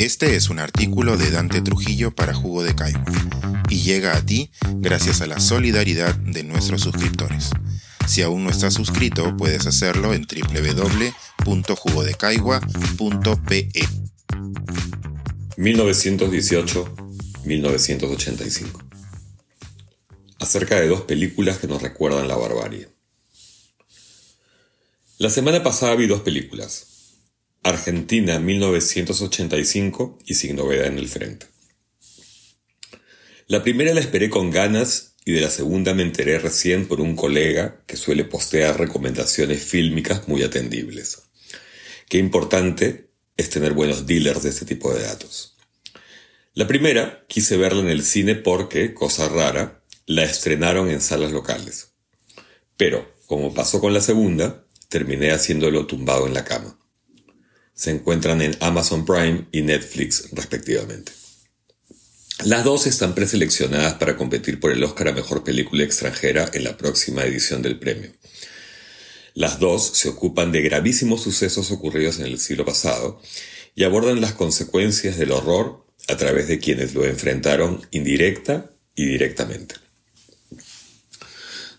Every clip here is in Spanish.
Este es un artículo de Dante Trujillo para Jugo de Caigua y llega a ti gracias a la solidaridad de nuestros suscriptores. Si aún no estás suscrito, puedes hacerlo en www.jugodecaigua.pe. 1918-1985 Acerca de dos películas que nos recuerdan la barbarie. La semana pasada vi dos películas. Argentina 1985 y Sin Novedad en el Frente. La primera la esperé con ganas y de la segunda me enteré recién por un colega que suele postear recomendaciones fílmicas muy atendibles. Qué importante es tener buenos dealers de este tipo de datos. La primera quise verla en el cine porque, cosa rara, la estrenaron en salas locales. Pero, como pasó con la segunda, terminé haciéndolo tumbado en la cama se encuentran en Amazon Prime y Netflix respectivamente. Las dos están preseleccionadas para competir por el Oscar a Mejor Película Extranjera en la próxima edición del premio. Las dos se ocupan de gravísimos sucesos ocurridos en el siglo pasado y abordan las consecuencias del horror a través de quienes lo enfrentaron indirecta y directamente.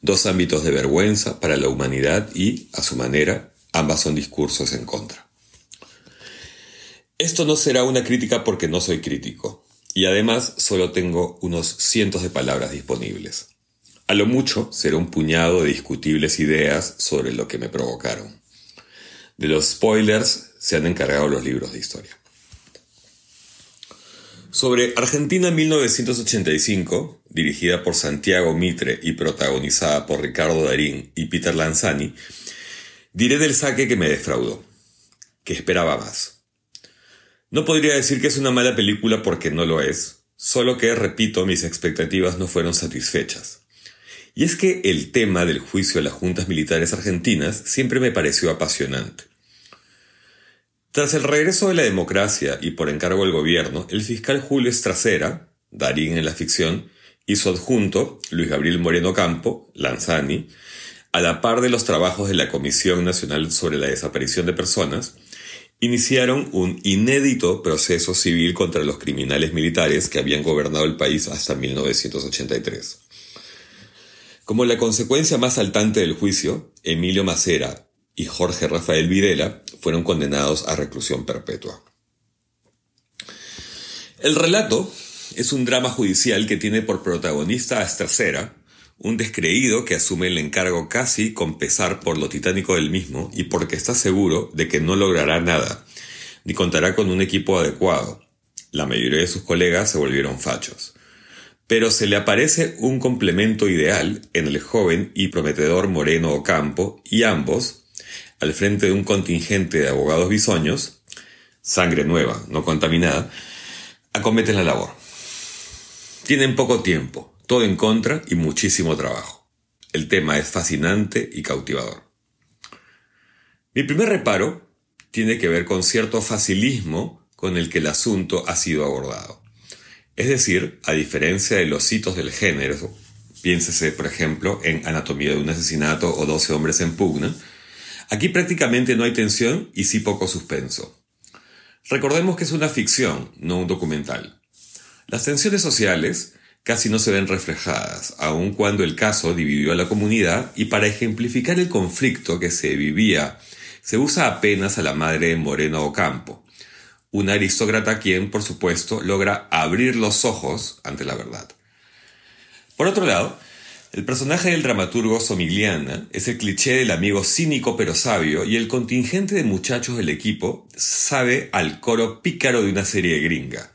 Dos ámbitos de vergüenza para la humanidad y, a su manera, ambas son discursos en contra. Esto no será una crítica porque no soy crítico, y además solo tengo unos cientos de palabras disponibles. A lo mucho será un puñado de discutibles ideas sobre lo que me provocaron. De los spoilers se han encargado los libros de historia. Sobre Argentina 1985, dirigida por Santiago Mitre y protagonizada por Ricardo Darín y Peter Lanzani, diré del saque que me defraudó, que esperaba más. No podría decir que es una mala película porque no lo es, solo que, repito, mis expectativas no fueron satisfechas. Y es que el tema del juicio a las juntas militares argentinas siempre me pareció apasionante. Tras el regreso de la democracia y por encargo del gobierno, el fiscal Julio Estracera, Darín en la ficción, y su adjunto, Luis Gabriel Moreno Campo, Lanzani, a la par de los trabajos de la Comisión Nacional sobre la Desaparición de Personas, iniciaron un inédito proceso civil contra los criminales militares que habían gobernado el país hasta 1983. Como la consecuencia más saltante del juicio, Emilio Macera y Jorge Rafael Videla fueron condenados a reclusión perpetua. El relato es un drama judicial que tiene por protagonista a Estercera, un descreído que asume el encargo casi con pesar por lo titánico del mismo y porque está seguro de que no logrará nada, ni contará con un equipo adecuado. La mayoría de sus colegas se volvieron fachos. Pero se le aparece un complemento ideal en el joven y prometedor Moreno Ocampo y ambos, al frente de un contingente de abogados bisoños, sangre nueva, no contaminada, acometen la labor. Tienen poco tiempo, todo en contra y muchísimo trabajo. El tema es fascinante y cautivador. Mi primer reparo tiene que ver con cierto facilismo con el que el asunto ha sido abordado. Es decir, a diferencia de los hitos del género, piénsese por ejemplo en Anatomía de un asesinato o 12 hombres en pugna, aquí prácticamente no hay tensión y sí poco suspenso. Recordemos que es una ficción, no un documental. Las tensiones sociales casi no se ven reflejadas, aun cuando el caso dividió a la comunidad y para ejemplificar el conflicto que se vivía, se usa apenas a la madre de Moreno Ocampo, una aristócrata quien, por supuesto, logra abrir los ojos ante la verdad. Por otro lado, el personaje del dramaturgo Somigliana es el cliché del amigo cínico pero sabio y el contingente de muchachos del equipo sabe al coro pícaro de una serie gringa.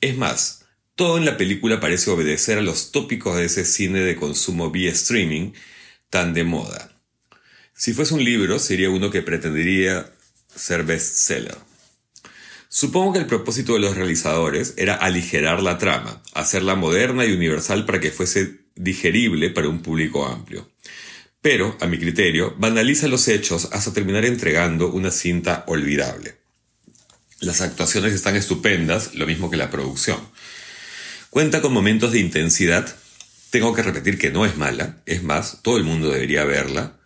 Es más, todo en la película parece obedecer a los tópicos de ese cine de consumo vía streaming tan de moda. Si fuese un libro, sería uno que pretendería ser bestseller. Supongo que el propósito de los realizadores era aligerar la trama, hacerla moderna y universal para que fuese digerible para un público amplio. Pero, a mi criterio, banaliza los hechos hasta terminar entregando una cinta olvidable. Las actuaciones están estupendas, lo mismo que la producción. Cuenta con momentos de intensidad. Tengo que repetir que no es mala, es más, todo el mundo debería verla.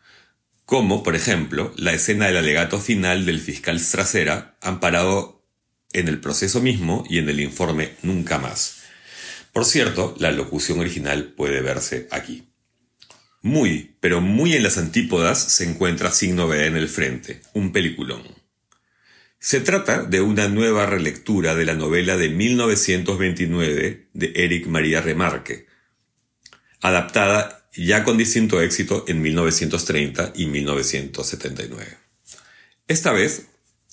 Como, por ejemplo, la escena del alegato final del fiscal Stracera, amparado en el proceso mismo y en el informe nunca más. Por cierto, la locución original puede verse aquí. Muy, pero muy en las antípodas se encuentra Sin Novedad en el Frente, un peliculón. Se trata de una nueva relectura de la novela de 1929 de Eric María Remarque, adaptada ya con distinto éxito en 1930 y 1979. Esta vez,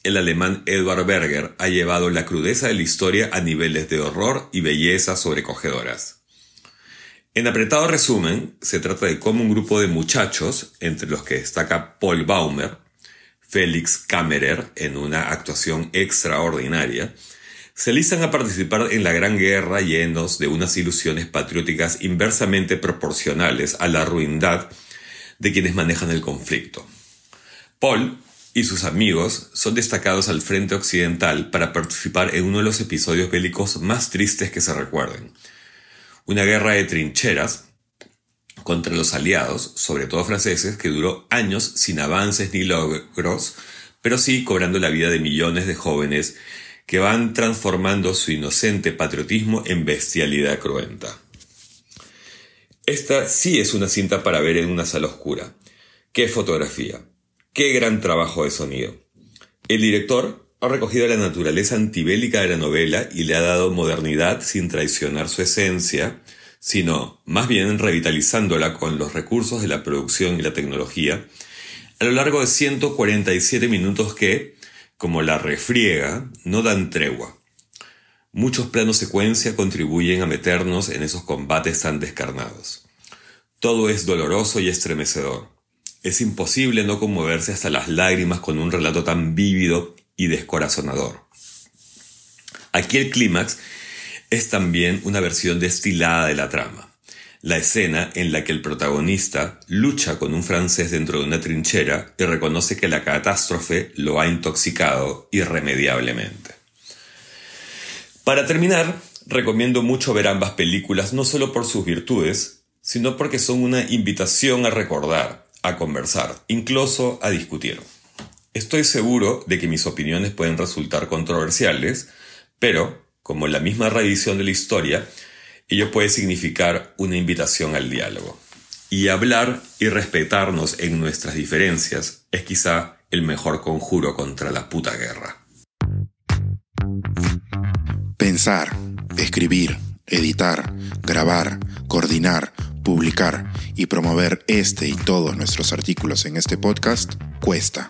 el alemán Edward Berger ha llevado la crudeza de la historia a niveles de horror y belleza sobrecogedoras. En apretado resumen, se trata de cómo un grupo de muchachos, entre los que destaca Paul Baumer, Félix Kammerer en una actuación extraordinaria, se listan a participar en la Gran Guerra llenos de unas ilusiones patrióticas inversamente proporcionales a la ruindad de quienes manejan el conflicto. Paul y sus amigos son destacados al frente occidental para participar en uno de los episodios bélicos más tristes que se recuerden. Una guerra de trincheras contra los aliados, sobre todo franceses, que duró años sin avances ni logros, pero sí cobrando la vida de millones de jóvenes que van transformando su inocente patriotismo en bestialidad cruenta. Esta sí es una cinta para ver en una sala oscura. ¡Qué fotografía! ¡Qué gran trabajo de sonido! El director ha recogido la naturaleza antibélica de la novela y le ha dado modernidad sin traicionar su esencia, sino más bien revitalizándola con los recursos de la producción y la tecnología, a lo largo de 147 minutos que, como la refriega, no dan tregua. Muchos planos secuencia contribuyen a meternos en esos combates tan descarnados. Todo es doloroso y estremecedor. Es imposible no conmoverse hasta las lágrimas con un relato tan vívido y descorazonador. Aquí el clímax es también una versión destilada de la trama. La escena en la que el protagonista lucha con un francés dentro de una trinchera y reconoce que la catástrofe lo ha intoxicado irremediablemente. Para terminar, recomiendo mucho ver ambas películas no solo por sus virtudes, sino porque son una invitación a recordar, a conversar, incluso a discutir. Estoy seguro de que mis opiniones pueden resultar controversiales, pero como la misma revisión de la historia, ello puede significar una invitación al diálogo. Y hablar y respetarnos en nuestras diferencias es quizá el mejor conjuro contra la puta guerra. Pensar, escribir, editar, grabar, coordinar, publicar y promover este y todos nuestros artículos en este podcast cuesta,